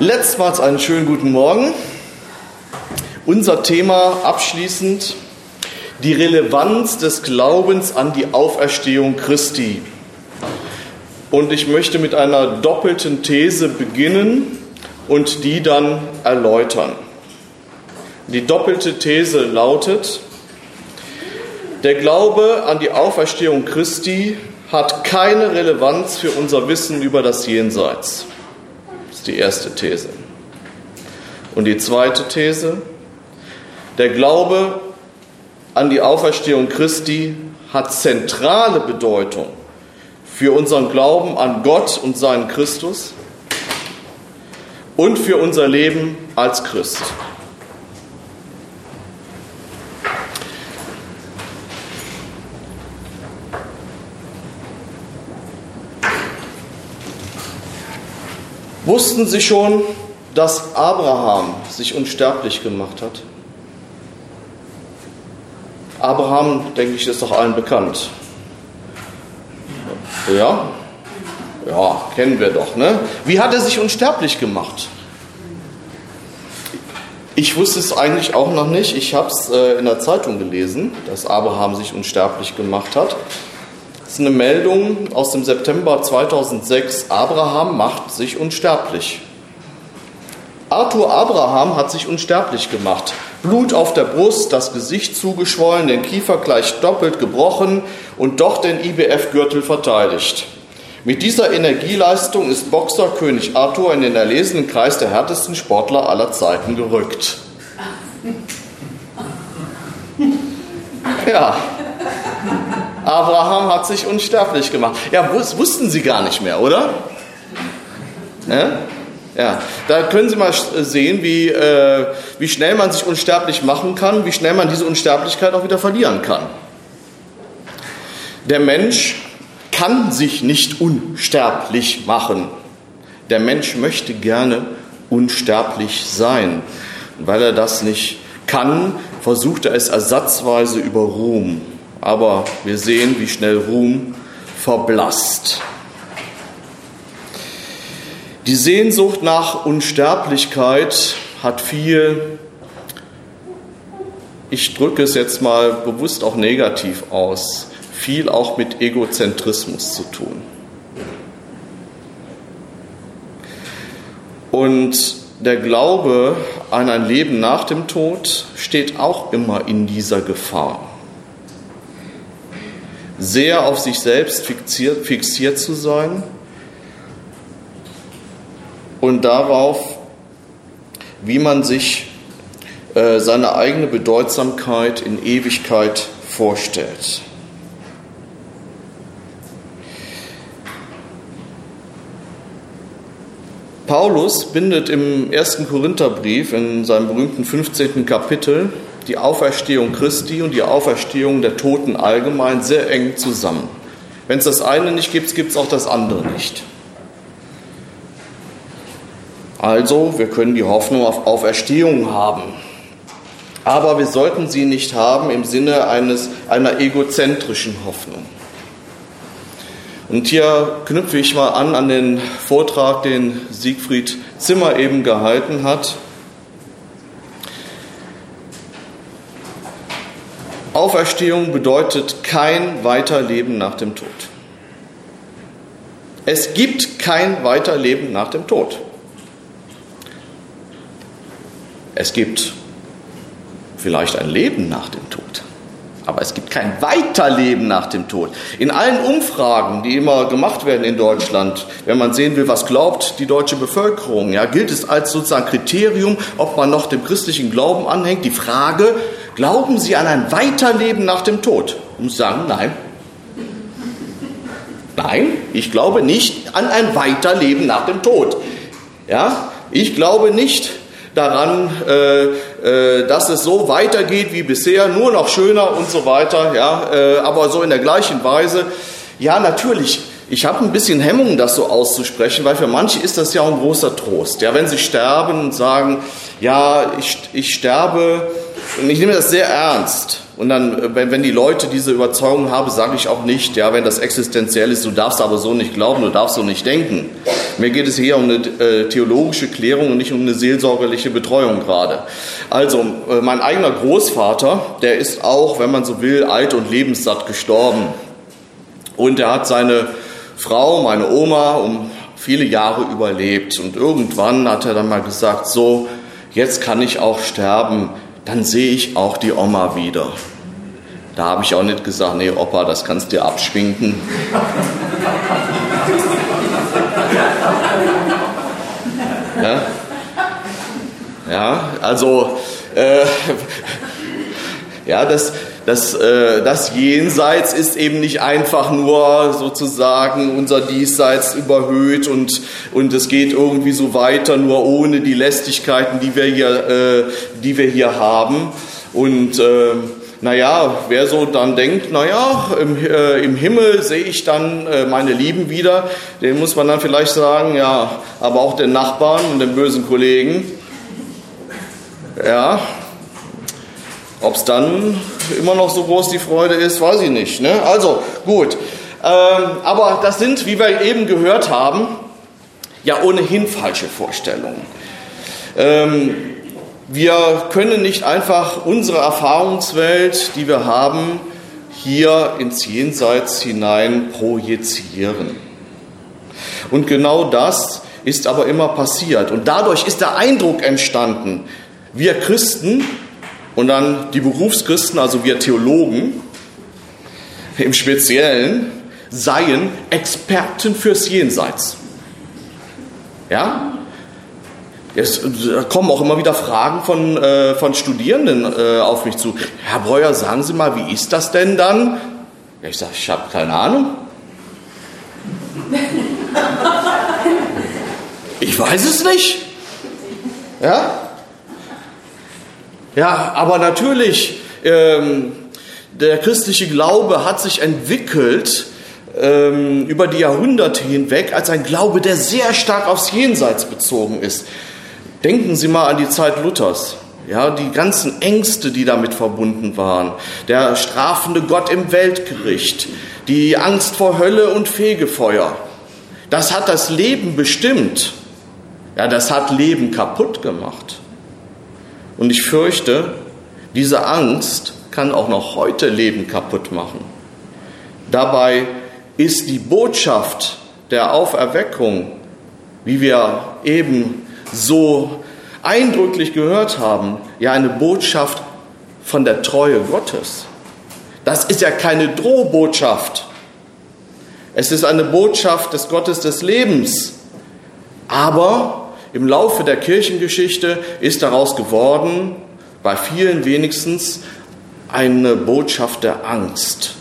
Letztmals einen schönen guten Morgen. Unser Thema abschließend die Relevanz des Glaubens an die Auferstehung Christi. Und ich möchte mit einer doppelten These beginnen und die dann erläutern. Die doppelte These lautet, der Glaube an die Auferstehung Christi hat keine Relevanz für unser Wissen über das Jenseits. Ist die erste These. Und die zweite These, der Glaube an die Auferstehung Christi hat zentrale Bedeutung für unseren Glauben an Gott und seinen Christus und für unser Leben als Christ. Wussten Sie schon, dass Abraham sich unsterblich gemacht hat? Abraham, denke ich, ist doch allen bekannt. Ja? Ja, kennen wir doch, ne? Wie hat er sich unsterblich gemacht? Ich wusste es eigentlich auch noch nicht. Ich habe es äh, in der Zeitung gelesen, dass Abraham sich unsterblich gemacht hat. Das ist eine Meldung aus dem September 2006. Abraham macht sich unsterblich. Arthur Abraham hat sich unsterblich gemacht. Blut auf der Brust, das Gesicht zugeschwollen, den Kiefer gleich doppelt gebrochen und doch den IBF-Gürtel verteidigt. Mit dieser Energieleistung ist Boxer König Arthur in den erlesenen Kreis der härtesten Sportler aller Zeiten gerückt. Ja, Abraham hat sich unsterblich gemacht. Ja, wussten sie gar nicht mehr, oder? Ja? Ja, da können Sie mal sehen, wie, äh, wie schnell man sich unsterblich machen kann, wie schnell man diese Unsterblichkeit auch wieder verlieren kann. Der Mensch kann sich nicht unsterblich machen. Der Mensch möchte gerne unsterblich sein. Und weil er das nicht kann, versucht er es ersatzweise über Ruhm. Aber wir sehen, wie schnell Ruhm verblasst. Die Sehnsucht nach Unsterblichkeit hat viel, ich drücke es jetzt mal bewusst auch negativ aus, viel auch mit Egozentrismus zu tun. Und der Glaube an ein Leben nach dem Tod steht auch immer in dieser Gefahr. Sehr auf sich selbst fixiert, fixiert zu sein und darauf, wie man sich äh, seine eigene Bedeutsamkeit in Ewigkeit vorstellt. Paulus bindet im ersten Korintherbrief in seinem berühmten 15. Kapitel die Auferstehung Christi und die Auferstehung der Toten allgemein sehr eng zusammen. Wenn es das eine nicht gibt, gibt es auch das andere nicht. Also, wir können die Hoffnung auf Auferstehung haben. Aber wir sollten sie nicht haben im Sinne eines, einer egozentrischen Hoffnung. Und hier knüpfe ich mal an an den Vortrag, den Siegfried Zimmer eben gehalten hat. Auferstehung bedeutet kein Weiterleben nach dem Tod. Es gibt kein Weiterleben nach dem Tod. Es gibt vielleicht ein Leben nach dem Tod, aber es gibt kein Weiterleben nach dem Tod. In allen Umfragen, die immer gemacht werden in Deutschland, wenn man sehen will, was glaubt die deutsche Bevölkerung, ja, gilt es als sozusagen Kriterium, ob man noch dem christlichen Glauben anhängt, die Frage, glauben Sie an ein Weiterleben nach dem Tod? Muss sagen, nein. Nein, ich glaube nicht an ein Weiterleben nach dem Tod. Ja, ich glaube nicht, daran, äh, äh, dass es so weitergeht wie bisher, nur noch schöner und so weiter, ja, äh, aber so in der gleichen Weise. Ja, natürlich. Ich habe ein bisschen Hemmung, das so auszusprechen, weil für manche ist das ja ein großer Trost. Ja, wenn sie sterben und sagen, ja, ich, ich sterbe, und ich nehme das sehr ernst Und dann, wenn, wenn die Leute diese Überzeugung haben, sage ich auch nicht, ja, wenn das existenziell ist, du darfst aber so nicht glauben, du darfst so nicht denken. Mir geht es hier um eine äh, theologische Klärung und nicht um eine seelsorgerliche Betreuung gerade. Also, äh, mein eigener Großvater, der ist auch, wenn man so will, alt und lebenssatt gestorben. Und er hat seine Frau, meine Oma, um viele Jahre überlebt. Und irgendwann hat er dann mal gesagt, so, jetzt kann ich auch sterben, dann sehe ich auch die Oma wieder. Da habe ich auch nicht gesagt, nee, Opa, das kannst du dir abschwinken. ja? ja, also, äh, ja, das, das, äh, das Jenseits ist eben nicht einfach nur sozusagen unser Diesseits überhöht und, und es geht irgendwie so weiter, nur ohne die Lästigkeiten, die wir hier, äh, die wir hier haben. Und äh, naja, wer so dann denkt, naja, im, äh, im Himmel sehe ich dann meine Lieben wieder, den muss man dann vielleicht sagen, ja, aber auch den Nachbarn und den bösen Kollegen. Ja, ob es dann immer noch so groß die Freude ist, weiß ich nicht. Ne? Also gut, ähm, aber das sind, wie wir eben gehört haben, ja ohnehin falsche Vorstellungen. Ähm, wir können nicht einfach unsere Erfahrungswelt, die wir haben, hier ins Jenseits hinein projizieren. Und genau das ist aber immer passiert. Und dadurch ist der Eindruck entstanden, wir Christen, und dann die Berufschristen, also wir Theologen im Speziellen, seien Experten fürs Jenseits. Ja? Es kommen auch immer wieder Fragen von, äh, von Studierenden äh, auf mich zu. Herr Breuer, sagen Sie mal, wie ist das denn dann? Ich sage, ich habe keine Ahnung. Ich weiß es nicht. Ja? Ja, aber natürlich, ähm, der christliche Glaube hat sich entwickelt ähm, über die Jahrhunderte hinweg als ein Glaube, der sehr stark aufs Jenseits bezogen ist. Denken Sie mal an die Zeit Luthers. Ja, die ganzen Ängste, die damit verbunden waren, der strafende Gott im Weltgericht, die Angst vor Hölle und Fegefeuer, das hat das Leben bestimmt. Ja, das hat Leben kaputt gemacht. Und ich fürchte, diese Angst kann auch noch heute Leben kaputt machen. Dabei ist die Botschaft der Auferweckung, wie wir eben so eindrücklich gehört haben, ja eine Botschaft von der Treue Gottes. Das ist ja keine Drohbotschaft. Es ist eine Botschaft des Gottes des Lebens. Aber im Laufe der Kirchengeschichte ist daraus geworden, bei vielen wenigstens, eine Botschaft der Angst.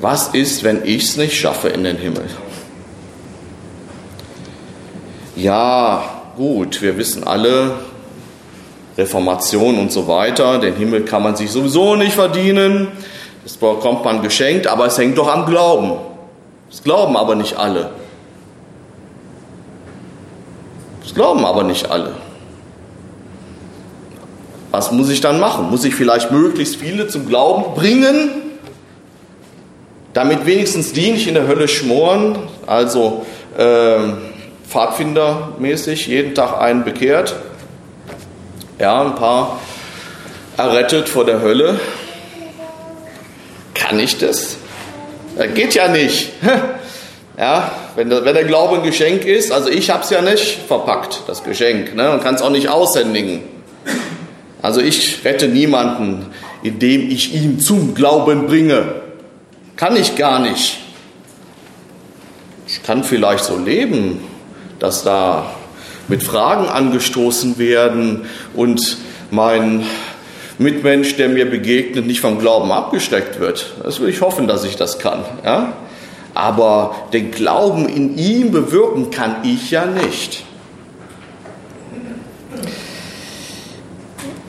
Was ist, wenn ich es nicht schaffe in den Himmel? Ja, gut, wir wissen alle, Reformation und so weiter, den Himmel kann man sich sowieso nicht verdienen, das bekommt man geschenkt, aber es hängt doch am Glauben. Das glauben aber nicht alle. Das glauben aber nicht alle. Was muss ich dann machen? Muss ich vielleicht möglichst viele zum Glauben bringen, damit wenigstens die nicht in der Hölle schmoren, also äh, Pfadfindermäßig, jeden Tag einen bekehrt, ja, ein paar errettet vor der Hölle. Kann ich das? das geht ja nicht. Ja, wenn der, wenn der Glaube ein Geschenk ist, also ich habe es ja nicht verpackt, das Geschenk, ne, und kann es auch nicht aushändigen. Also ich rette niemanden, indem ich ihn zum Glauben bringe. Kann ich gar nicht. Ich kann vielleicht so leben, dass da mit Fragen angestoßen werden und mein Mitmensch, der mir begegnet, nicht vom Glauben abgesteckt wird. Das will ich hoffen, dass ich das kann. Ja? Aber den Glauben in ihm bewirken kann ich ja nicht.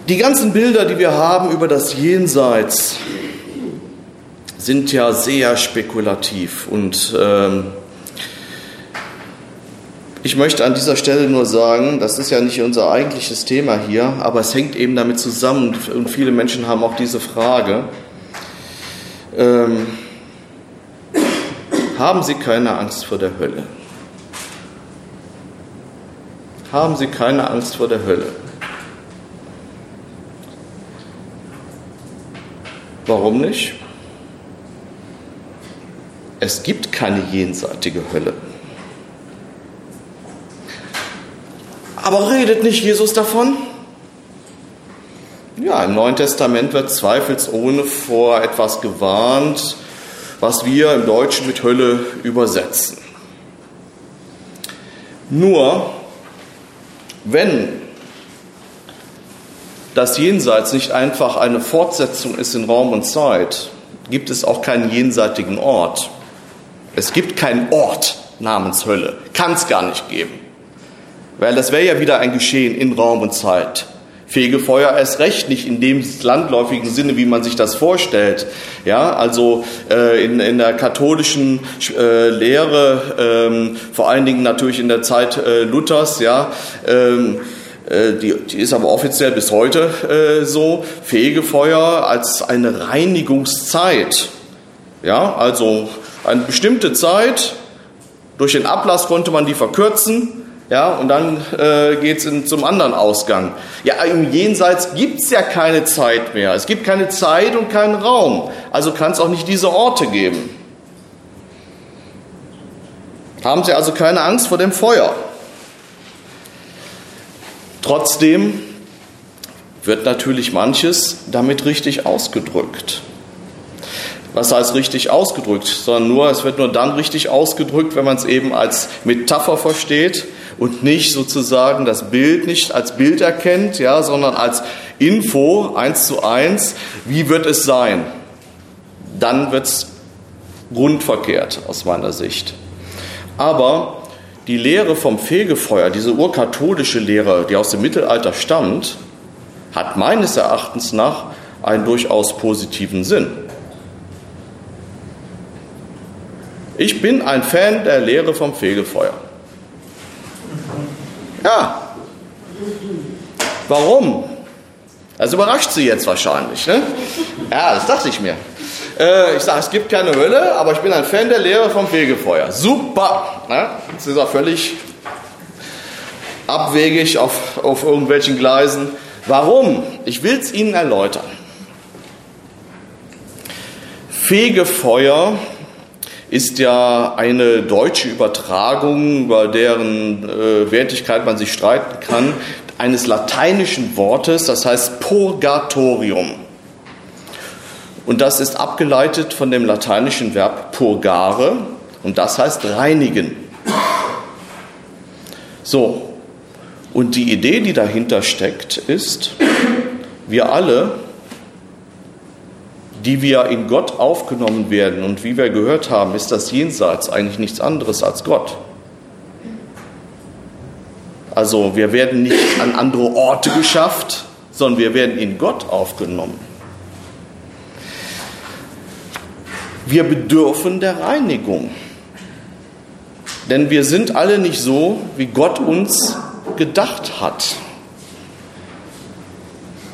Die ganzen Bilder, die wir haben über das Jenseits, sind ja sehr spekulativ und ähm, Ich möchte an dieser Stelle nur sagen, das ist ja nicht unser eigentliches Thema hier, aber es hängt eben damit zusammen und viele Menschen haben auch diese Frage. Ähm, haben Sie keine Angst vor der Hölle? Haben Sie keine Angst vor der Hölle? Warum nicht? Es gibt keine jenseitige Hölle. Aber redet nicht Jesus davon? Ja, im Neuen Testament wird zweifelsohne vor etwas gewarnt, was wir im Deutschen mit Hölle übersetzen. Nur, wenn das Jenseits nicht einfach eine Fortsetzung ist in Raum und Zeit, gibt es auch keinen jenseitigen Ort. Es gibt keinen Ort namens Hölle. Kann es gar nicht geben. Weil das wäre ja wieder ein Geschehen in Raum und Zeit. Fegefeuer erst recht nicht in dem landläufigen Sinne, wie man sich das vorstellt. Ja, also äh, in, in der katholischen äh, Lehre, ähm, vor allen Dingen natürlich in der Zeit äh, Luthers, ja, ähm, äh, die, die, ist aber offiziell bis heute äh, so, Fegefeuer als eine Reinigungszeit. Ja, also eine bestimmte Zeit, durch den Ablass konnte man die verkürzen, ja, und dann äh, geht es zum anderen Ausgang. Ja, im Jenseits gibt es ja keine Zeit mehr. Es gibt keine Zeit und keinen Raum. Also kann es auch nicht diese Orte geben. Haben Sie also keine Angst vor dem Feuer. Trotzdem wird natürlich manches damit richtig ausgedrückt. Was heißt richtig ausgedrückt? Sondern nur, es wird nur dann richtig ausgedrückt, wenn man es eben als Metapher versteht und nicht sozusagen das Bild nicht als Bild erkennt, ja, sondern als Info eins zu eins. Wie wird es sein? Dann wird es grundverkehrt aus meiner Sicht. Aber die Lehre vom Fegefeuer, diese urkatholische Lehre, die aus dem Mittelalter stammt, hat meines Erachtens nach einen durchaus positiven Sinn. Ich bin ein Fan der Lehre vom Fegefeuer. Ja. Warum? Das überrascht Sie jetzt wahrscheinlich. Ne? Ja, das dachte ich mir. Äh, ich sage, es gibt keine Hölle, aber ich bin ein Fan der Lehre vom Fegefeuer. Super! Ne? Das ist auch völlig abwegig auf, auf irgendwelchen Gleisen. Warum? Ich will es Ihnen erläutern. Fegefeuer ist ja eine deutsche Übertragung, über deren äh, Wertigkeit man sich streiten kann, eines lateinischen Wortes, das heißt Purgatorium. Und das ist abgeleitet von dem lateinischen Verb purgare und das heißt reinigen. So, und die Idee, die dahinter steckt, ist, wir alle die wir in Gott aufgenommen werden. Und wie wir gehört haben, ist das Jenseits eigentlich nichts anderes als Gott. Also wir werden nicht an andere Orte geschafft, sondern wir werden in Gott aufgenommen. Wir bedürfen der Reinigung. Denn wir sind alle nicht so, wie Gott uns gedacht hat.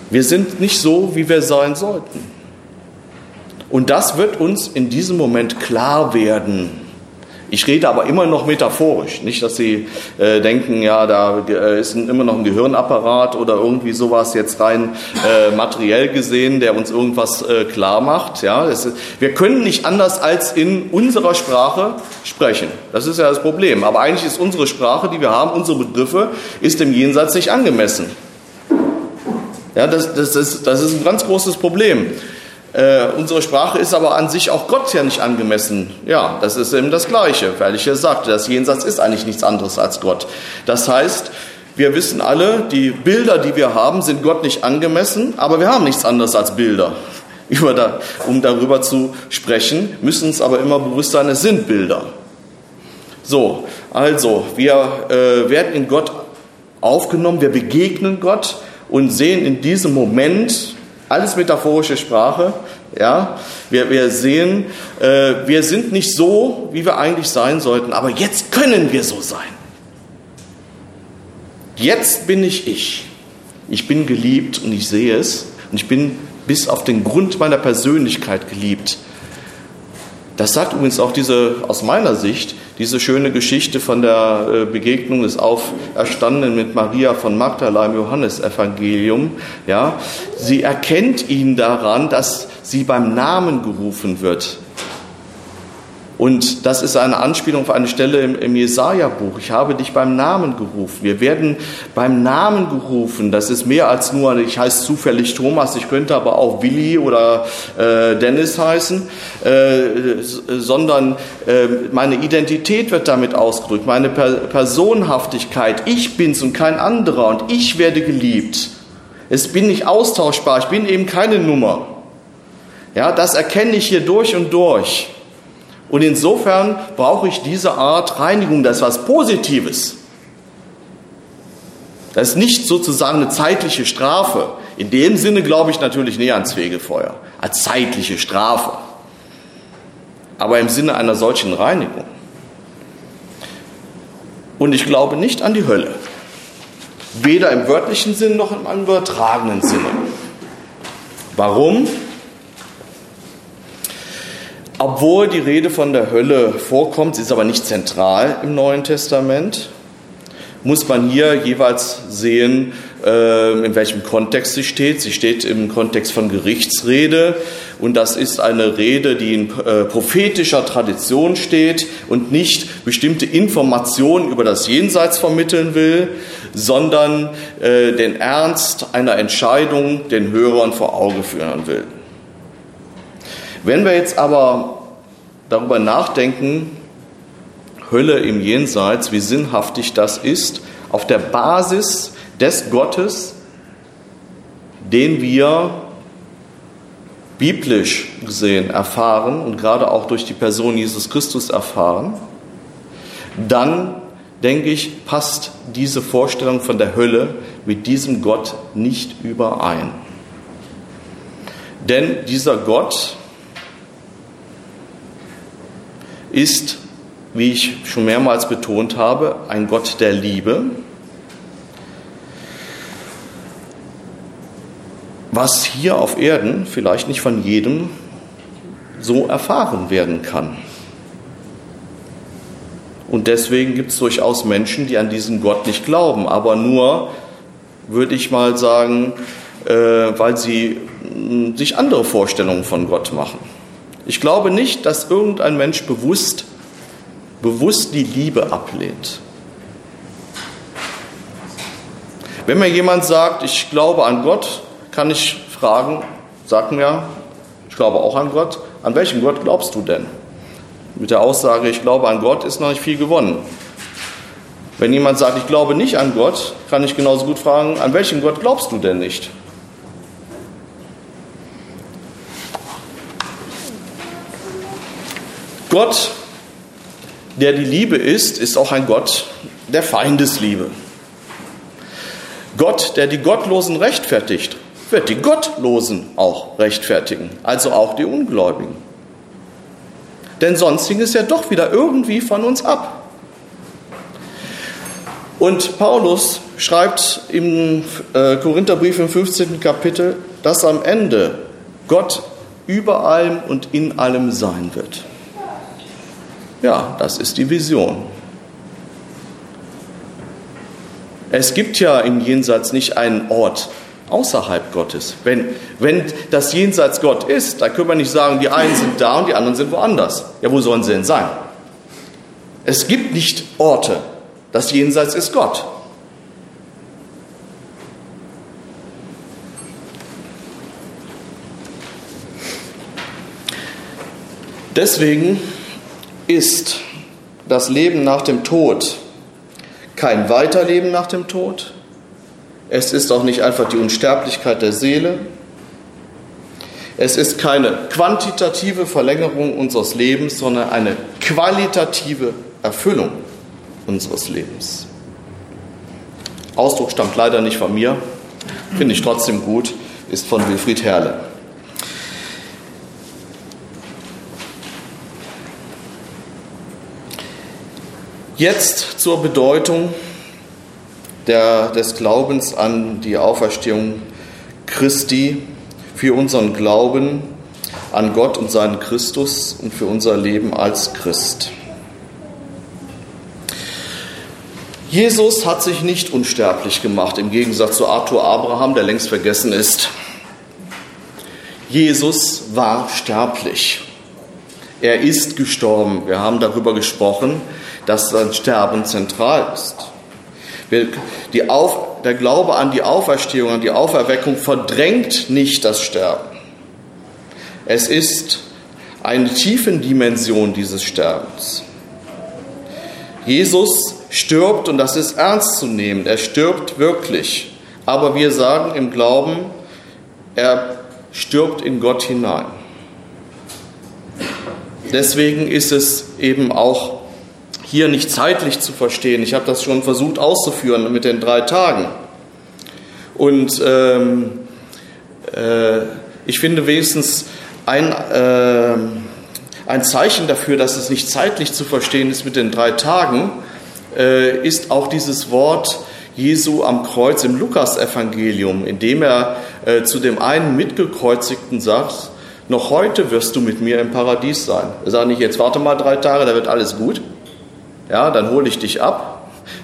Wir sind nicht so, wie wir sein sollten. Und das wird uns in diesem Moment klar werden. Ich rede aber immer noch metaphorisch, nicht, dass Sie äh, denken, ja, da äh, ist immer noch ein Gehirnapparat oder irgendwie sowas jetzt rein äh, materiell gesehen, der uns irgendwas äh, klar macht. Ja, ist, wir können nicht anders als in unserer Sprache sprechen. Das ist ja das Problem. Aber eigentlich ist unsere Sprache, die wir haben, unsere Begriffe, ist dem Jenseits nicht angemessen. Ja, das, das, ist, das ist ein ganz großes Problem. Äh, unsere Sprache ist aber an sich auch Gott ja nicht angemessen. Ja, das ist eben das Gleiche, weil ich ja sagte, das Jenseits ist eigentlich nichts anderes als Gott. Das heißt, wir wissen alle, die Bilder, die wir haben, sind Gott nicht angemessen, aber wir haben nichts anderes als Bilder. Da, um darüber zu sprechen, müssen uns aber immer bewusst sein, es sind Bilder. So, also, wir äh, werden in Gott aufgenommen, wir begegnen Gott und sehen in diesem Moment alles metaphorische Sprache. Ja, wir, wir sehen, äh, wir sind nicht so, wie wir eigentlich sein sollten, aber jetzt können wir so sein. Jetzt bin ich ich. Ich bin geliebt und ich sehe es. Und ich bin bis auf den Grund meiner Persönlichkeit geliebt. Das sagt übrigens auch diese, aus meiner Sicht, diese schöne Geschichte von der äh, Begegnung des Auferstandenen mit Maria von Magdala im Johannesevangelium. Ja, sie erkennt ihn daran, dass sie beim Namen gerufen wird. Und das ist eine Anspielung auf eine Stelle im, im Jesaja-Buch. Ich habe dich beim Namen gerufen. Wir werden beim Namen gerufen. Das ist mehr als nur, ich heiße zufällig Thomas, ich könnte aber auch Willi oder äh, Dennis heißen, äh, sondern äh, meine Identität wird damit ausgedrückt, meine per Personhaftigkeit. Ich bin's und kein anderer und ich werde geliebt. Es bin nicht austauschbar, ich bin eben keine Nummer. Ja, das erkenne ich hier durch und durch. Und insofern brauche ich diese Art Reinigung, das ist was Positives. Das ist nicht sozusagen eine zeitliche Strafe. In dem Sinne glaube ich natürlich näher ans Fegefeuer, als zeitliche Strafe. Aber im Sinne einer solchen Reinigung. Und ich glaube nicht an die Hölle. Weder im wörtlichen Sinn noch im übertragenen Sinne. Warum? Obwohl die Rede von der Hölle vorkommt, sie ist aber nicht zentral im Neuen Testament, muss man hier jeweils sehen, äh, in welchem Kontext sie steht. Sie steht im Kontext von Gerichtsrede und das ist eine Rede, die in äh, prophetischer Tradition steht und nicht bestimmte Informationen über das Jenseits vermitteln will, sondern äh, den Ernst einer Entscheidung den Hörern vor Auge führen will. Wenn wir jetzt aber darüber nachdenken, Hölle im Jenseits, wie sinnhaftig das ist, auf der Basis des Gottes, den wir biblisch gesehen erfahren und gerade auch durch die Person Jesus Christus erfahren, dann denke ich, passt diese Vorstellung von der Hölle mit diesem Gott nicht überein. Denn dieser Gott ist, wie ich schon mehrmals betont habe, ein Gott der Liebe, was hier auf Erden vielleicht nicht von jedem so erfahren werden kann. Und deswegen gibt es durchaus Menschen, die an diesen Gott nicht glauben, aber nur, würde ich mal sagen, äh, weil sie sich andere Vorstellungen von Gott machen. Ich glaube nicht, dass irgendein Mensch bewusst, bewusst die Liebe ablehnt. Wenn mir jemand sagt, ich glaube an Gott, kann ich fragen, sag mir, ich glaube auch an Gott, an welchen Gott glaubst du denn? Mit der Aussage, ich glaube an Gott, ist noch nicht viel gewonnen. Wenn jemand sagt, ich glaube nicht an Gott, kann ich genauso gut fragen, an welchen Gott glaubst du denn nicht? Gott, der die Liebe ist, ist auch ein Gott der Feindesliebe. Gott, der die Gottlosen rechtfertigt, wird die Gottlosen auch rechtfertigen, also auch die Ungläubigen. Denn sonst hing es ja doch wieder irgendwie von uns ab. Und Paulus schreibt im äh, Korintherbrief im 15. Kapitel, dass am Ende Gott über allem und in allem sein wird. Ja, das ist die Vision. Es gibt ja im Jenseits nicht einen Ort außerhalb Gottes. Wenn, wenn das Jenseits Gott ist, dann können wir nicht sagen, die einen sind da und die anderen sind woanders. Ja, wo sollen sie denn sein? Es gibt nicht Orte. Das Jenseits ist Gott. Deswegen ist das Leben nach dem Tod kein Weiterleben nach dem Tod. Es ist auch nicht einfach die Unsterblichkeit der Seele. Es ist keine quantitative Verlängerung unseres Lebens, sondern eine qualitative Erfüllung unseres Lebens. Ausdruck stammt leider nicht von mir, finde ich trotzdem gut, ist von Wilfried Herrle. Jetzt zur Bedeutung der, des Glaubens an die Auferstehung Christi, für unseren Glauben an Gott und seinen Christus und für unser Leben als Christ. Jesus hat sich nicht unsterblich gemacht, im Gegensatz zu Arthur Abraham, der längst vergessen ist. Jesus war sterblich. Er ist gestorben. Wir haben darüber gesprochen, dass sein Sterben zentral ist. Auf, der Glaube an die Auferstehung, an die Auferweckung verdrängt nicht das Sterben. Es ist eine Tiefendimension dieses Sterbens. Jesus stirbt und das ist ernst zu nehmen. Er stirbt wirklich. Aber wir sagen im Glauben, er stirbt in Gott hinein. Deswegen ist es eben auch hier nicht zeitlich zu verstehen. Ich habe das schon versucht auszuführen mit den drei Tagen. Und ähm, äh, ich finde wenigstens ein, äh, ein Zeichen dafür, dass es nicht zeitlich zu verstehen ist mit den drei Tagen, äh, ist auch dieses Wort Jesu am Kreuz im Lukasevangelium, in dem er äh, zu dem einen Mitgekreuzigten sagt, noch heute wirst du mit mir im Paradies sein. Er sagt nicht, jetzt warte mal drei Tage, da wird alles gut. Ja, dann hole ich dich ab.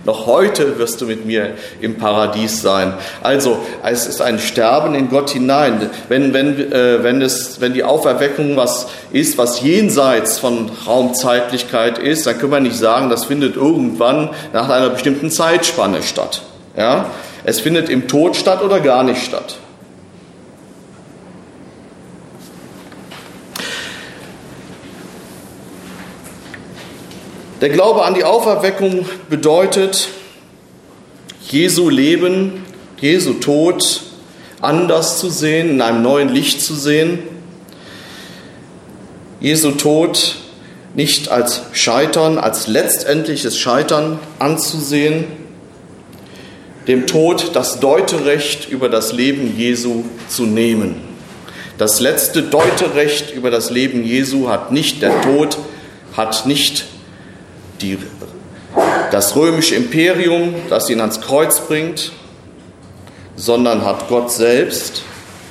Noch heute wirst du mit mir im Paradies sein. Also, es ist ein Sterben in Gott hinein. Wenn, wenn, äh, wenn, es, wenn die Auferweckung was ist, was jenseits von Raumzeitlichkeit ist, dann können wir nicht sagen, das findet irgendwann nach einer bestimmten Zeitspanne statt. Ja? Es findet im Tod statt oder gar nicht statt. Der Glaube an die Auferweckung bedeutet, Jesu Leben, Jesu Tod anders zu sehen, in einem neuen Licht zu sehen. Jesu Tod nicht als Scheitern, als letztendliches Scheitern anzusehen, dem Tod das Deuterecht über das Leben Jesu zu nehmen. Das letzte Deuterecht über das Leben Jesu hat nicht der Tod, hat nicht die, das römische Imperium, das ihn ans Kreuz bringt, sondern hat Gott selbst,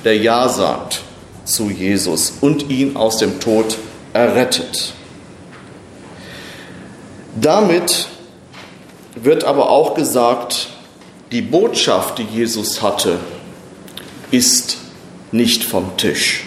der Ja sagt zu Jesus und ihn aus dem Tod errettet. Damit wird aber auch gesagt, die Botschaft, die Jesus hatte, ist nicht vom Tisch.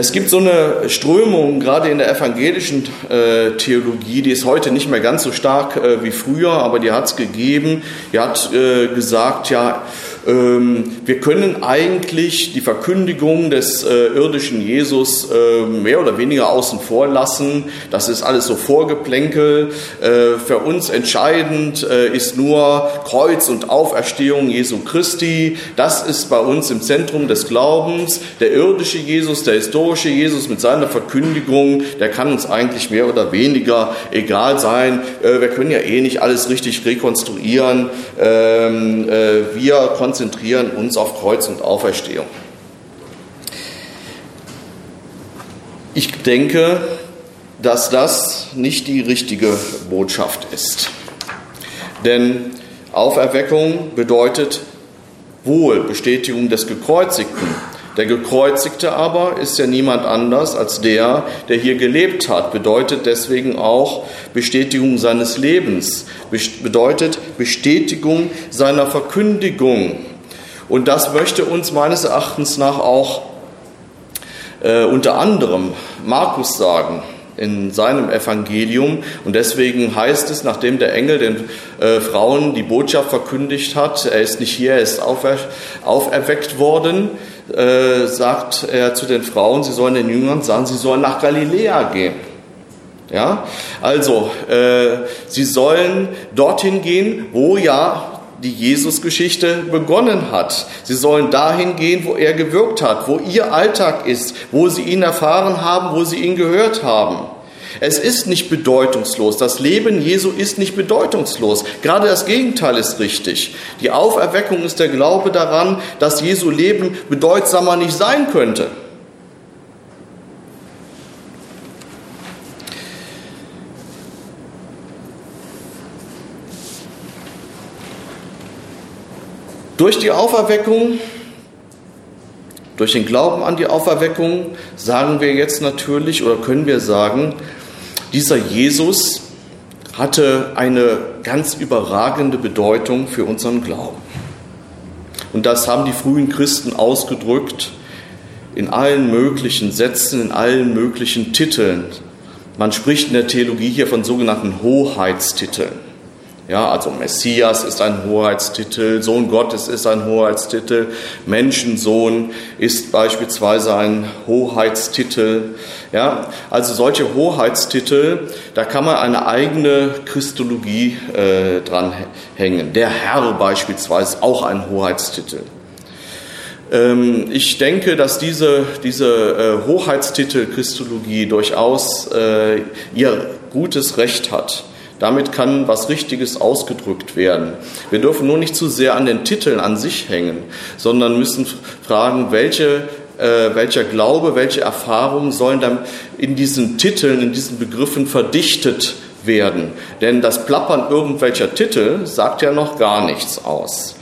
Es gibt so eine Strömung, gerade in der evangelischen äh, Theologie, die ist heute nicht mehr ganz so stark äh, wie früher, aber die hat es gegeben. Die hat äh, gesagt, ja, wir können eigentlich die Verkündigung des äh, irdischen Jesus äh, mehr oder weniger außen vor lassen. Das ist alles so Vorgeplänkel. Äh, für uns entscheidend ist nur Kreuz und Auferstehung Jesu Christi. Das ist bei uns im Zentrum des Glaubens. Der irdische Jesus, der historische Jesus mit seiner Verkündigung, der kann uns eigentlich mehr oder weniger egal sein. Wir können ja eh nicht alles richtig rekonstruieren. Ähm, wir konzentrieren uns auf Kreuz und Auferstehung. Ich denke, dass das nicht die richtige Botschaft ist. Denn Auferweckung bedeutet wohl Bestätigung des Gekreuzigten. Der Gekreuzigte aber ist ja niemand anders als der, der hier gelebt hat, bedeutet deswegen auch Bestätigung seines Lebens, bedeutet Bestätigung seiner Verkündigung. Und das möchte uns meines Erachtens nach auch äh, unter anderem Markus sagen in seinem Evangelium. Und deswegen heißt es, nachdem der Engel den äh, Frauen die Botschaft verkündigt hat, er ist nicht hier, er ist aufer auferweckt worden, äh, sagt er zu den Frauen, sie sollen den Jüngern sagen, sie sollen nach Galiläa gehen. Ja, also äh, sie sollen dorthin gehen, wo ja die Jesus-Geschichte begonnen hat. Sie sollen dahin gehen, wo er gewirkt hat, wo ihr Alltag ist, wo sie ihn erfahren haben, wo sie ihn gehört haben. Es ist nicht bedeutungslos. Das Leben Jesu ist nicht bedeutungslos. Gerade das Gegenteil ist richtig. Die Auferweckung ist der Glaube daran, dass Jesu Leben bedeutsamer nicht sein könnte. Durch die Auferweckung, durch den Glauben an die Auferweckung sagen wir jetzt natürlich oder können wir sagen, dieser Jesus hatte eine ganz überragende Bedeutung für unseren Glauben. Und das haben die frühen Christen ausgedrückt in allen möglichen Sätzen, in allen möglichen Titeln. Man spricht in der Theologie hier von sogenannten Hoheitstiteln. Ja, also Messias ist ein Hoheitstitel, Sohn Gottes ist ein Hoheitstitel, Menschensohn ist beispielsweise ein Hoheitstitel. Ja, also solche Hoheitstitel, da kann man eine eigene Christologie äh, dran hängen. Der Herr beispielsweise ist auch ein Hoheitstitel. Ähm, ich denke, dass diese, diese äh, Hoheitstitel Christologie durchaus äh, ihr gutes Recht hat. Damit kann was Richtiges ausgedrückt werden. Wir dürfen nur nicht zu sehr an den Titeln an sich hängen, sondern müssen fragen, welche, äh, welcher Glaube, welche Erfahrungen sollen dann in diesen Titeln, in diesen Begriffen verdichtet werden. Denn das Plappern irgendwelcher Titel sagt ja noch gar nichts aus.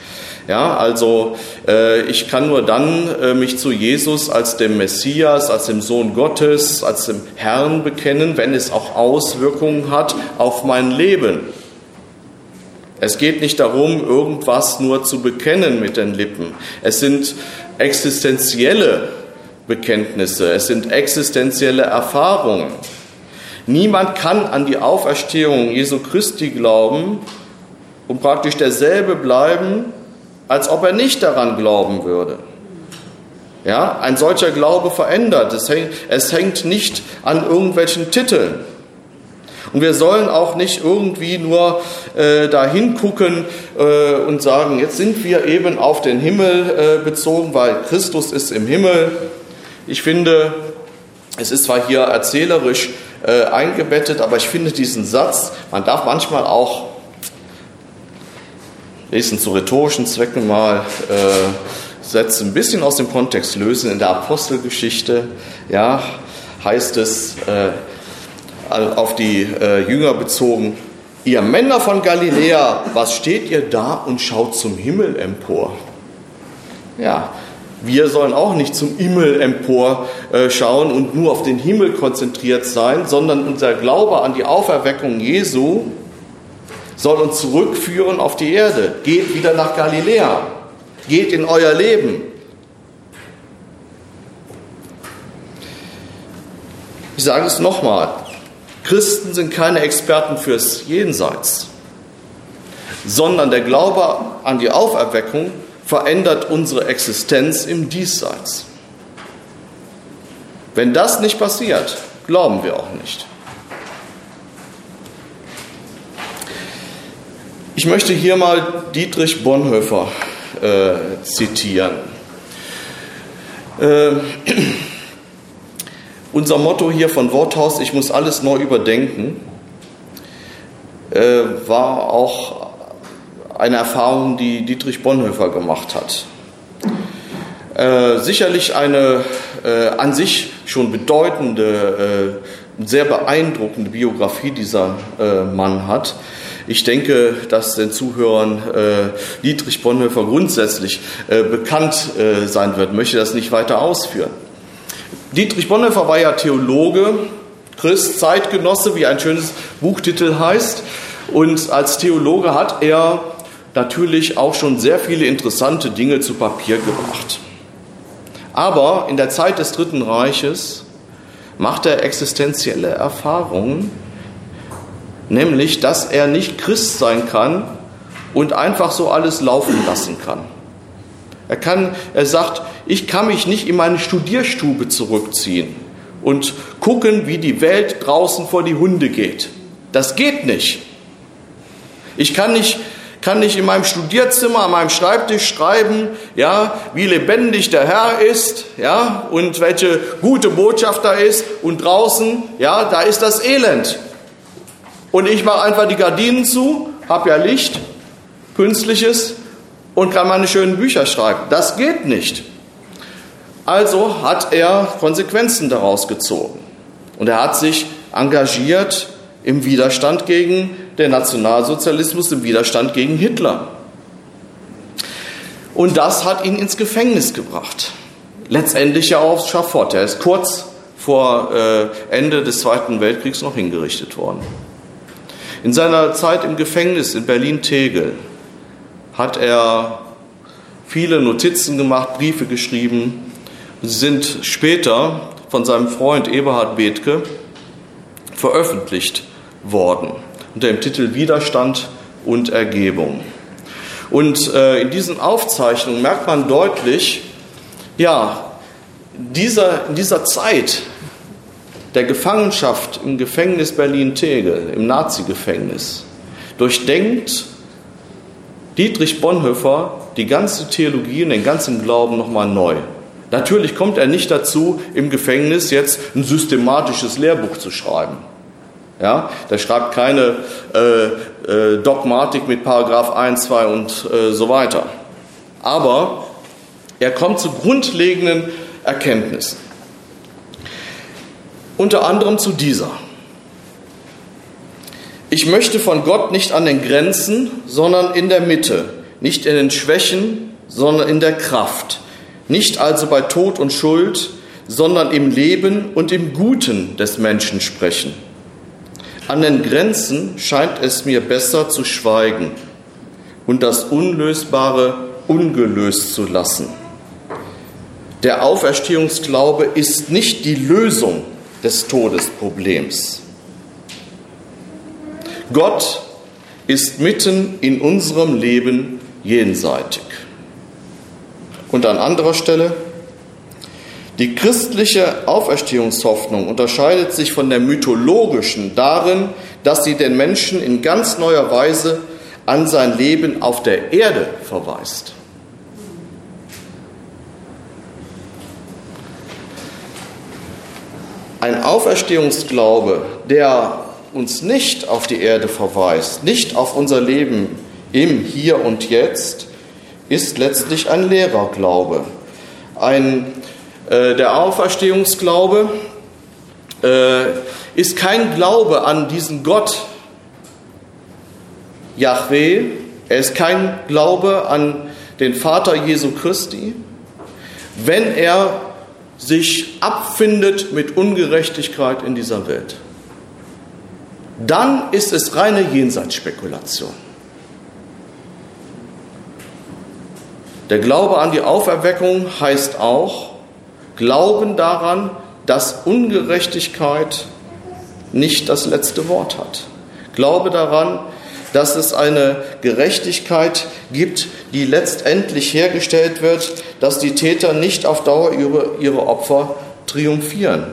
Ja, also äh, ich kann nur dann äh, mich zu Jesus als dem Messias, als dem Sohn Gottes, als dem Herrn bekennen, wenn es auch Auswirkungen hat auf mein Leben. Es geht nicht darum, irgendwas nur zu bekennen mit den Lippen. Es sind existenzielle Bekenntnisse, es sind existenzielle Erfahrungen. Niemand kann an die Auferstehung Jesu Christi glauben und praktisch derselbe bleiben, als ob er nicht daran glauben würde. Ja, ein solcher Glaube verändert. Es hängt, es hängt nicht an irgendwelchen Titeln. Und wir sollen auch nicht irgendwie nur äh, dahin gucken äh, und sagen, jetzt sind wir eben auf den Himmel äh, bezogen, weil Christus ist im Himmel. Ich finde, es ist zwar hier erzählerisch äh, eingebettet, aber ich finde diesen Satz, man darf manchmal auch wenigstens zu rhetorischen Zwecken mal äh, Sätze ein bisschen aus dem Kontext lösen. In der Apostelgeschichte ja, heißt es äh, auf die äh, Jünger bezogen, ihr Männer von Galiläa, was steht ihr da und schaut zum Himmel empor? Ja, wir sollen auch nicht zum Himmel empor äh, schauen und nur auf den Himmel konzentriert sein, sondern unser Glaube an die Auferweckung Jesu soll uns zurückführen auf die Erde. Geht wieder nach Galiläa. Geht in euer Leben. Ich sage es nochmal. Christen sind keine Experten fürs Jenseits, sondern der Glaube an die Auferweckung verändert unsere Existenz im Diesseits. Wenn das nicht passiert, glauben wir auch nicht. Ich möchte hier mal Dietrich Bonhoeffer äh, zitieren. Äh, unser Motto hier von Worthaus, ich muss alles neu überdenken, äh, war auch eine Erfahrung, die Dietrich Bonhoeffer gemacht hat. Äh, sicherlich eine äh, an sich schon bedeutende, äh, sehr beeindruckende Biografie dieser Mann hat. Ich denke, dass den Zuhörern äh, Dietrich Bonhoeffer grundsätzlich äh, bekannt äh, sein wird. Möchte das nicht weiter ausführen. Dietrich Bonhoeffer war ja Theologe, Christ, Zeitgenosse, wie ein schönes Buchtitel heißt. Und als Theologe hat er natürlich auch schon sehr viele interessante Dinge zu Papier gebracht. Aber in der Zeit des Dritten Reiches macht er existenzielle Erfahrungen, nämlich dass er nicht Christ sein kann und einfach so alles laufen lassen kann. Er kann, er sagt, ich kann mich nicht in meine Studierstube zurückziehen und gucken, wie die Welt draußen vor die Hunde geht. Das geht nicht. Ich kann nicht, kann nicht in meinem Studierzimmer, an meinem Schreibtisch schreiben, ja, wie lebendig der Herr ist, ja, und welche gute Botschaft da ist, und draußen, ja, da ist das Elend. Und ich mache einfach die Gardinen zu, habe ja Licht, künstliches und kann meine schönen Bücher schreiben. Das geht nicht. Also hat er Konsequenzen daraus gezogen. Und er hat sich engagiert im Widerstand gegen den Nationalsozialismus, im Widerstand gegen Hitler. Und das hat ihn ins Gefängnis gebracht. Letztendlich ja aufs Schafott. Er ist kurz vor äh, Ende des Zweiten Weltkriegs noch hingerichtet worden. In seiner Zeit im Gefängnis in Berlin-Tegel hat er viele Notizen gemacht, Briefe geschrieben. Sie sind später von seinem Freund Eberhard Bethke veröffentlicht worden unter dem Titel Widerstand und Ergebung. Und äh, in diesen Aufzeichnungen merkt man deutlich, ja, dieser, in dieser Zeit der Gefangenschaft im Gefängnis Berlin-Tegel, im Nazi-Gefängnis, durchdenkt Dietrich Bonhoeffer die ganze Theologie und den ganzen Glauben nochmal neu. Natürlich kommt er nicht dazu, im Gefängnis jetzt ein systematisches Lehrbuch zu schreiben. Ja, der schreibt keine äh, äh, Dogmatik mit Paragraph 1, 2 und äh, so weiter. Aber er kommt zu grundlegenden Erkenntnissen. Unter anderem zu dieser. Ich möchte von Gott nicht an den Grenzen, sondern in der Mitte, nicht in den Schwächen, sondern in der Kraft, nicht also bei Tod und Schuld, sondern im Leben und im Guten des Menschen sprechen. An den Grenzen scheint es mir besser zu schweigen und das Unlösbare ungelöst zu lassen. Der Auferstehungsglaube ist nicht die Lösung des Todesproblems. Gott ist mitten in unserem Leben jenseitig. Und an anderer Stelle, die christliche Auferstehungshoffnung unterscheidet sich von der mythologischen darin, dass sie den Menschen in ganz neuer Weise an sein Leben auf der Erde verweist. Ein Auferstehungsglaube, der uns nicht auf die Erde verweist, nicht auf unser Leben im Hier und Jetzt, ist letztlich ein Lehrerglaube. Ein, äh, der Auferstehungsglaube äh, ist kein Glaube an diesen Gott, Yahweh, er ist kein Glaube an den Vater Jesu Christi, wenn er sich abfindet mit Ungerechtigkeit in dieser Welt. Dann ist es reine Jenseitsspekulation. Der Glaube an die Auferweckung heißt auch Glauben daran, dass Ungerechtigkeit nicht das letzte Wort hat. Glaube daran, dass es eine Gerechtigkeit gibt, die letztendlich hergestellt wird, dass die Täter nicht auf Dauer über ihre Opfer triumphieren.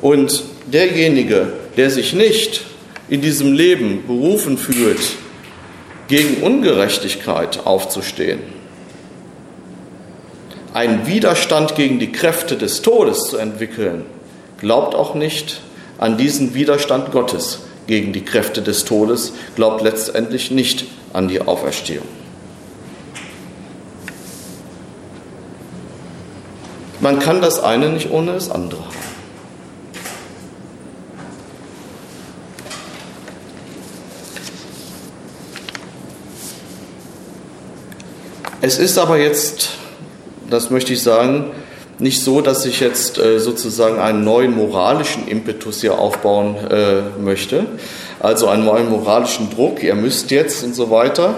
Und derjenige, der sich nicht in diesem Leben berufen fühlt, gegen Ungerechtigkeit aufzustehen, einen Widerstand gegen die Kräfte des Todes zu entwickeln, glaubt auch nicht an diesen Widerstand Gottes gegen die Kräfte des Todes, glaubt letztendlich nicht an die Auferstehung. Man kann das eine nicht ohne das andere haben. Es ist aber jetzt, das möchte ich sagen, nicht so, dass ich jetzt äh, sozusagen einen neuen moralischen Impetus hier aufbauen äh, möchte, also einen neuen moralischen Druck, ihr müsst jetzt und so weiter,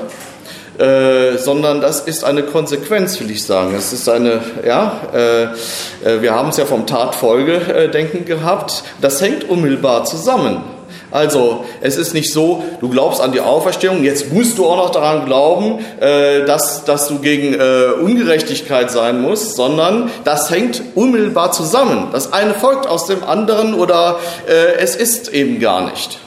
äh, sondern das ist eine Konsequenz, will ich sagen. Es ist eine, ja, äh, äh wir haben es ja vom Tatfolgedenken gehabt, das hängt unmittelbar zusammen. Also es ist nicht so, du glaubst an die Auferstehung, jetzt musst du auch noch daran glauben, äh, dass, dass du gegen äh, Ungerechtigkeit sein musst, sondern das hängt unmittelbar zusammen. Das eine folgt aus dem anderen oder äh, es ist eben gar nicht.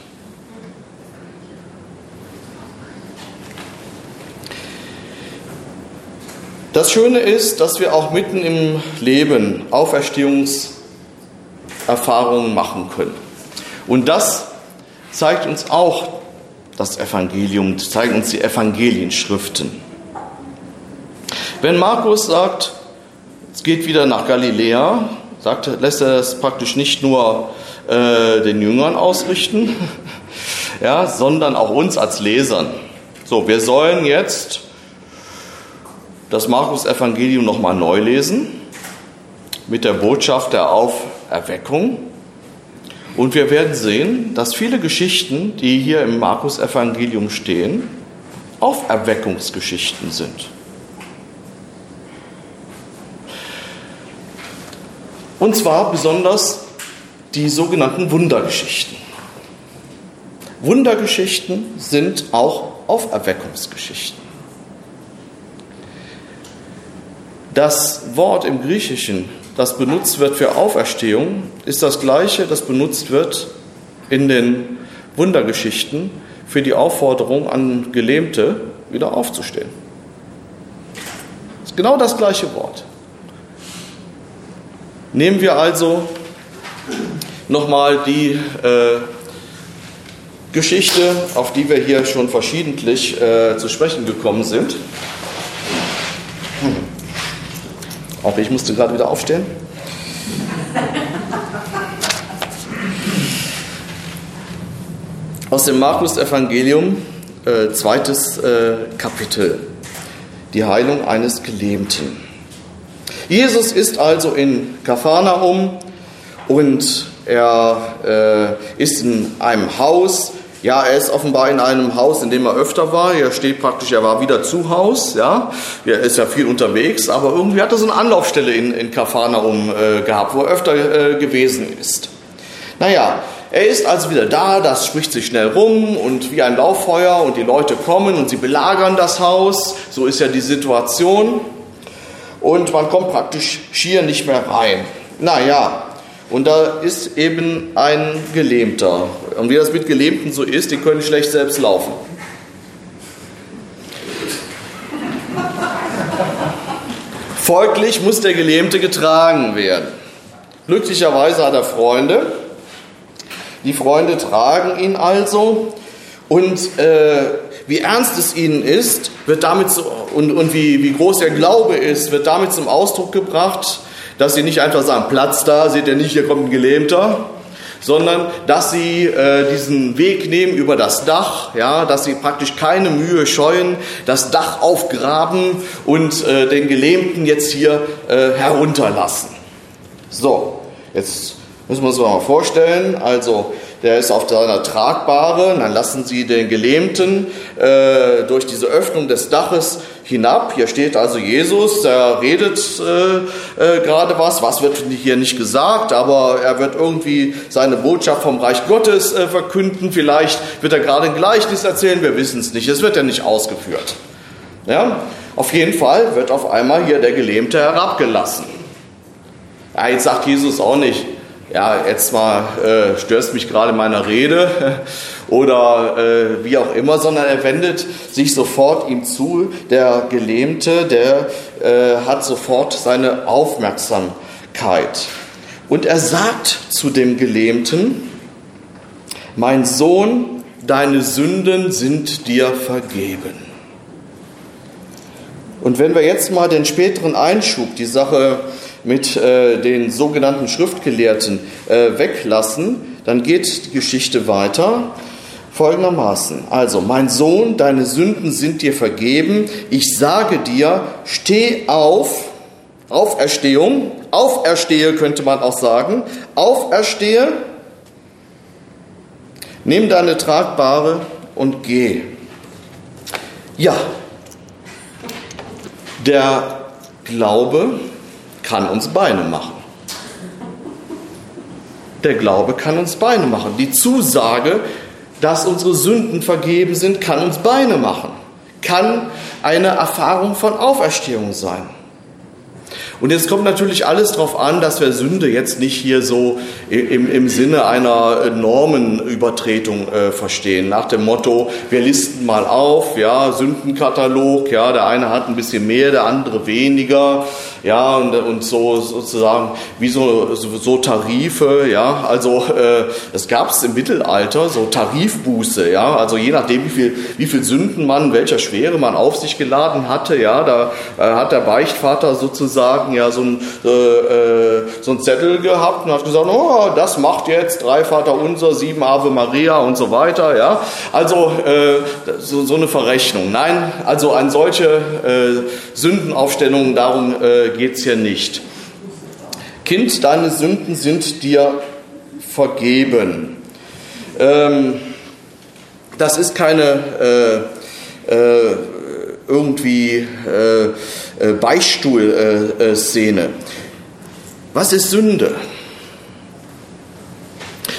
Das Schöne ist, dass wir auch mitten im Leben Auferstehungserfahrungen machen können. Und das zeigt uns auch das Evangelium, zeigen uns die Evangelienschriften. Wenn Markus sagt, es geht wieder nach Galiläa, sagt, lässt er das praktisch nicht nur äh, den Jüngern ausrichten, ja, sondern auch uns als Lesern. So, wir sollen jetzt das Markus-Evangelium nochmal neu lesen mit der Botschaft der Auferweckung. Und wir werden sehen, dass viele Geschichten, die hier im Markus-Evangelium stehen, Auferweckungsgeschichten sind. Und zwar besonders die sogenannten Wundergeschichten. Wundergeschichten sind auch Auferweckungsgeschichten. Das Wort im Griechischen, das benutzt wird für Auferstehung, ist das gleiche, das benutzt wird in den Wundergeschichten für die Aufforderung an Gelähmte, wieder aufzustehen. Das ist genau das gleiche Wort. Nehmen wir also nochmal die äh, Geschichte, auf die wir hier schon verschiedentlich äh, zu sprechen gekommen sind. Auch ich musste gerade wieder aufstehen. Aus dem Markus-Evangelium, äh, zweites äh, Kapitel, die Heilung eines Gelähmten. Jesus ist also in Kapharnaum und er äh, ist in einem Haus. Ja, er ist offenbar in einem Haus, in dem er öfter war. Hier steht praktisch, er war wieder zu Haus. Ja, er ist ja viel unterwegs, aber irgendwie hat er so eine Anlaufstelle in, in Kapharnaum äh, gehabt, wo er öfter äh, gewesen ist. Naja, er ist also wieder da, das spricht sich schnell rum und wie ein Lauffeuer und die Leute kommen und sie belagern das Haus. So ist ja die Situation und man kommt praktisch schier nicht mehr rein. Naja, und da ist eben ein Gelähmter. Und wie das mit Gelähmten so ist, die können schlecht selbst laufen. Folglich muss der Gelähmte getragen werden. Glücklicherweise hat er Freunde. Die Freunde tragen ihn also und äh, wie ernst es ihnen ist, wird damit so, und, und wie, wie groß der Glaube ist, wird damit zum Ausdruck gebracht, dass sie nicht einfach sagen, Platz da, seht ihr nicht, hier kommt ein Gelähmter, sondern dass sie äh, diesen Weg nehmen über das Dach, ja, dass sie praktisch keine Mühe scheuen, das Dach aufgraben und äh, den Gelähmten jetzt hier äh, herunterlassen. So, jetzt müssen wir uns mal vorstellen, also der ist auf seiner Tragbare, dann lassen sie den Gelähmten äh, durch diese Öffnung des Daches hinab. Hier steht also Jesus, er redet äh, äh, gerade was, was wird hier nicht gesagt, aber er wird irgendwie seine Botschaft vom Reich Gottes äh, verkünden. Vielleicht wird er gerade ein Gleichnis erzählen, wir wissen es nicht, es wird ja nicht ausgeführt. Ja? Auf jeden Fall wird auf einmal hier der Gelähmte herabgelassen. Ja, jetzt sagt Jesus auch nicht, ja, jetzt mal äh, störst mich gerade in meiner Rede oder äh, wie auch immer, sondern er wendet sich sofort ihm zu. Der Gelähmte, der äh, hat sofort seine Aufmerksamkeit. Und er sagt zu dem Gelähmten, mein Sohn, deine Sünden sind dir vergeben. Und wenn wir jetzt mal den späteren Einschub, die Sache mit äh, den sogenannten Schriftgelehrten äh, weglassen, dann geht die Geschichte weiter folgendermaßen. Also, mein Sohn, deine Sünden sind dir vergeben. Ich sage dir, steh auf, Auferstehung, auferstehe könnte man auch sagen, auferstehe, nimm deine Tragbare und geh. Ja, der Glaube kann uns Beine machen. Der Glaube kann uns Beine machen. Die Zusage, dass unsere Sünden vergeben sind, kann uns Beine machen. Kann eine Erfahrung von Auferstehung sein. Und jetzt kommt natürlich alles darauf an, dass wir Sünde jetzt nicht hier so im, im Sinne einer Normenübertretung äh, verstehen. Nach dem Motto, wir listen mal auf, ja, Sündenkatalog, ja, der eine hat ein bisschen mehr, der andere weniger. Ja, und, und so sozusagen wie so, so, Tarife, ja, also äh, es gab es im Mittelalter, so Tarifbuße, ja, also je nachdem, wie viel, wie viel Sünden man, welcher Schwere man auf sich geladen hatte, ja, da äh, hat der Beichtvater sozusagen ja so ein, äh, äh so ein Zettel gehabt und hat gesagt, oh, das macht jetzt drei Vater unser, sieben Ave Maria und so weiter, ja, also äh, so, so eine Verrechnung. Nein, also an solche äh, Sündenaufstellungen, darum äh, geht es hier nicht. Kind, deine Sünden sind dir vergeben. Ähm, das ist keine äh, äh, irgendwie äh, äh Beichtstuhl-Szene. Äh, Was ist Sünde?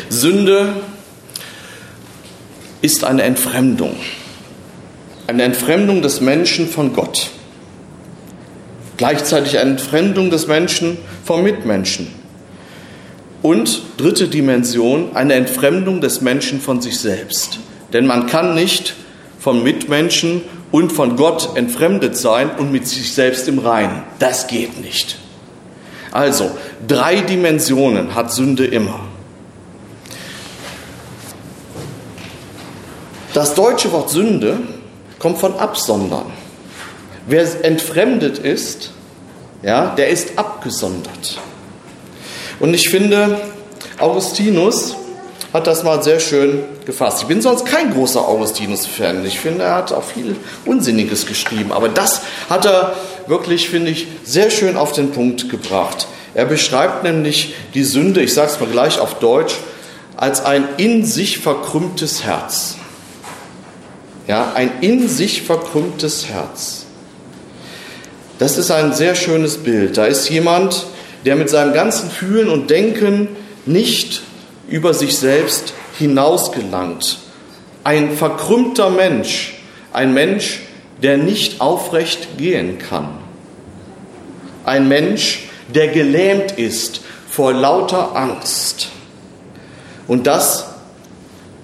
Sünde ist eine Entfremdung. Eine Entfremdung des Menschen von Gott gleichzeitig eine Entfremdung des Menschen vom Mitmenschen. Und dritte Dimension, eine Entfremdung des Menschen von sich selbst. Denn man kann nicht von Mitmenschen und von Gott entfremdet sein und mit sich selbst im Reinen. Das geht nicht. Also, drei Dimensionen hat Sünde immer. Das deutsche Wort Sünde kommt von absondern. Wer entfremdet ist, ja, der ist abgesondert. Und ich finde, Augustinus hat das mal sehr schön gefasst. Ich bin sonst kein großer Augustinus-Fan. Ich finde, er hat auch viel Unsinniges geschrieben. Aber das hat er wirklich, finde ich, sehr schön auf den Punkt gebracht. Er beschreibt nämlich die Sünde, ich sage es mal gleich auf Deutsch, als ein in sich verkrümmtes Herz. Ja, ein in sich verkrümmtes Herz. Das ist ein sehr schönes Bild. Da ist jemand, der mit seinem ganzen Fühlen und Denken nicht über sich selbst hinausgelangt. Ein verkrümmter Mensch, ein Mensch, der nicht aufrecht gehen kann. Ein Mensch, der gelähmt ist vor lauter Angst. Und das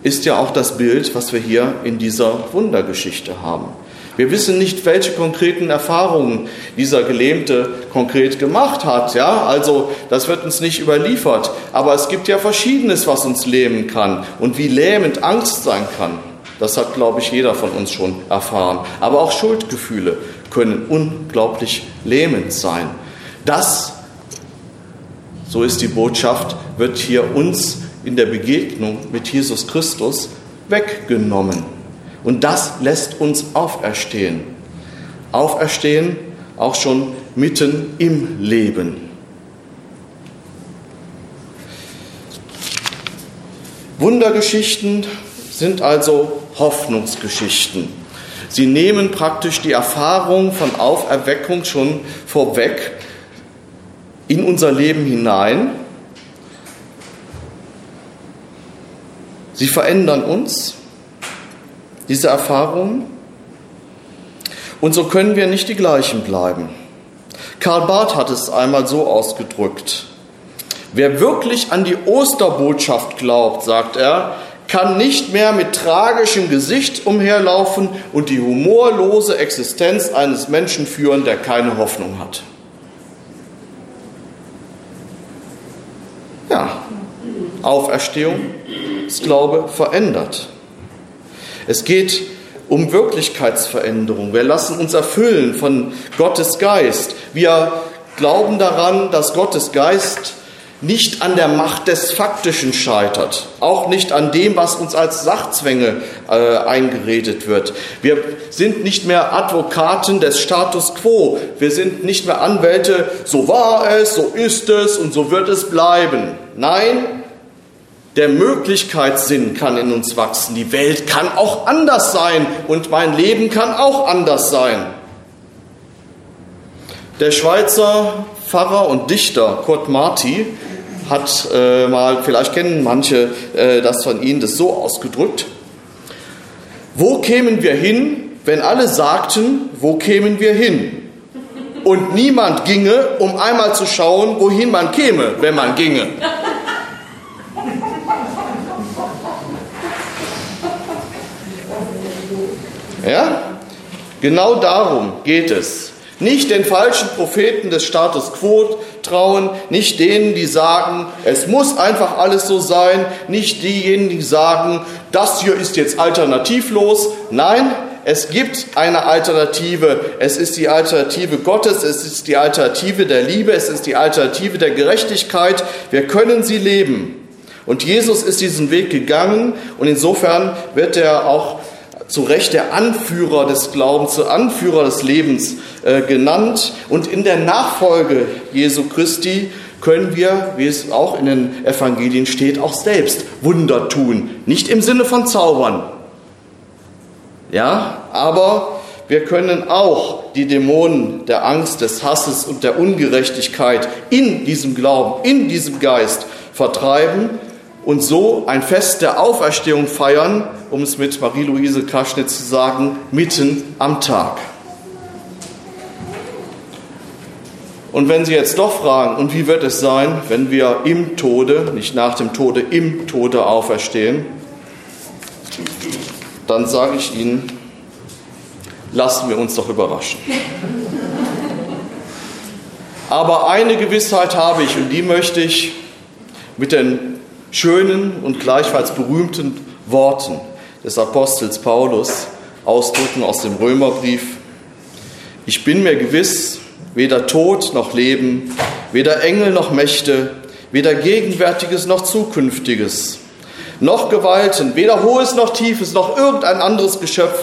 ist ja auch das Bild, was wir hier in dieser Wundergeschichte haben. Wir wissen nicht, welche konkreten Erfahrungen dieser Gelähmte konkret gemacht hat. Ja, also das wird uns nicht überliefert. Aber es gibt ja Verschiedenes, was uns lähmen kann und wie lähmend Angst sein kann. Das hat, glaube ich, jeder von uns schon erfahren. Aber auch Schuldgefühle können unglaublich lähmend sein. Das, so ist die Botschaft, wird hier uns in der Begegnung mit Jesus Christus weggenommen. Und das lässt uns auferstehen. Auferstehen auch schon mitten im Leben. Wundergeschichten sind also Hoffnungsgeschichten. Sie nehmen praktisch die Erfahrung von Auferweckung schon vorweg in unser Leben hinein. Sie verändern uns diese Erfahrungen. Und so können wir nicht die gleichen bleiben. Karl Barth hat es einmal so ausgedrückt. Wer wirklich an die Osterbotschaft glaubt, sagt er, kann nicht mehr mit tragischem Gesicht umherlaufen und die humorlose Existenz eines Menschen führen, der keine Hoffnung hat. Ja, Auferstehung, das Glaube verändert. Es geht um Wirklichkeitsveränderung. Wir lassen uns erfüllen von Gottes Geist. Wir glauben daran, dass Gottes Geist nicht an der Macht des Faktischen scheitert, auch nicht an dem, was uns als Sachzwänge äh, eingeredet wird. Wir sind nicht mehr Advokaten des Status quo, wir sind nicht mehr Anwälte, so war es, so ist es und so wird es bleiben. Nein, der Möglichkeitssinn kann in uns wachsen. Die Welt kann auch anders sein und mein Leben kann auch anders sein. Der Schweizer Pfarrer und Dichter Kurt Marti hat äh, mal, vielleicht kennen manche äh, das von Ihnen, das so ausgedrückt. Wo kämen wir hin, wenn alle sagten, wo kämen wir hin? Und niemand ginge, um einmal zu schauen, wohin man käme, wenn man ginge. Ja? Genau darum geht es. Nicht den falschen Propheten des Status quo trauen, nicht denen, die sagen, es muss einfach alles so sein, nicht diejenigen, die sagen, das hier ist jetzt alternativlos. Nein, es gibt eine Alternative. Es ist die Alternative Gottes, es ist die Alternative der Liebe, es ist die Alternative der Gerechtigkeit. Wir können sie leben. Und Jesus ist diesen Weg gegangen und insofern wird er auch zu Recht der Anführer des Glaubens, der Anführer des Lebens äh, genannt. Und in der Nachfolge Jesu Christi können wir, wie es auch in den Evangelien steht, auch selbst Wunder tun. Nicht im Sinne von Zaubern. Ja, aber wir können auch die Dämonen der Angst, des Hasses und der Ungerechtigkeit in diesem Glauben, in diesem Geist vertreiben und so ein Fest der Auferstehung feiern, um es mit Marie-Louise Kaschnitz zu sagen, mitten am Tag. Und wenn Sie jetzt doch fragen, und wie wird es sein, wenn wir im Tode, nicht nach dem Tode, im Tode auferstehen, dann sage ich Ihnen, lassen wir uns doch überraschen. Aber eine Gewissheit habe ich und die möchte ich mit den schönen und gleichfalls berühmten Worten des Apostels Paulus ausdrücken aus dem Römerbrief. Ich bin mir gewiss, weder Tod noch Leben, weder Engel noch Mächte, weder Gegenwärtiges noch Zukünftiges, noch Gewalten, weder Hohes noch Tiefes, noch irgendein anderes Geschöpf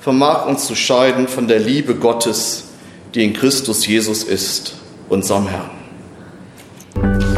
vermag uns zu scheiden von der Liebe Gottes, die in Christus Jesus ist, unserem Herrn.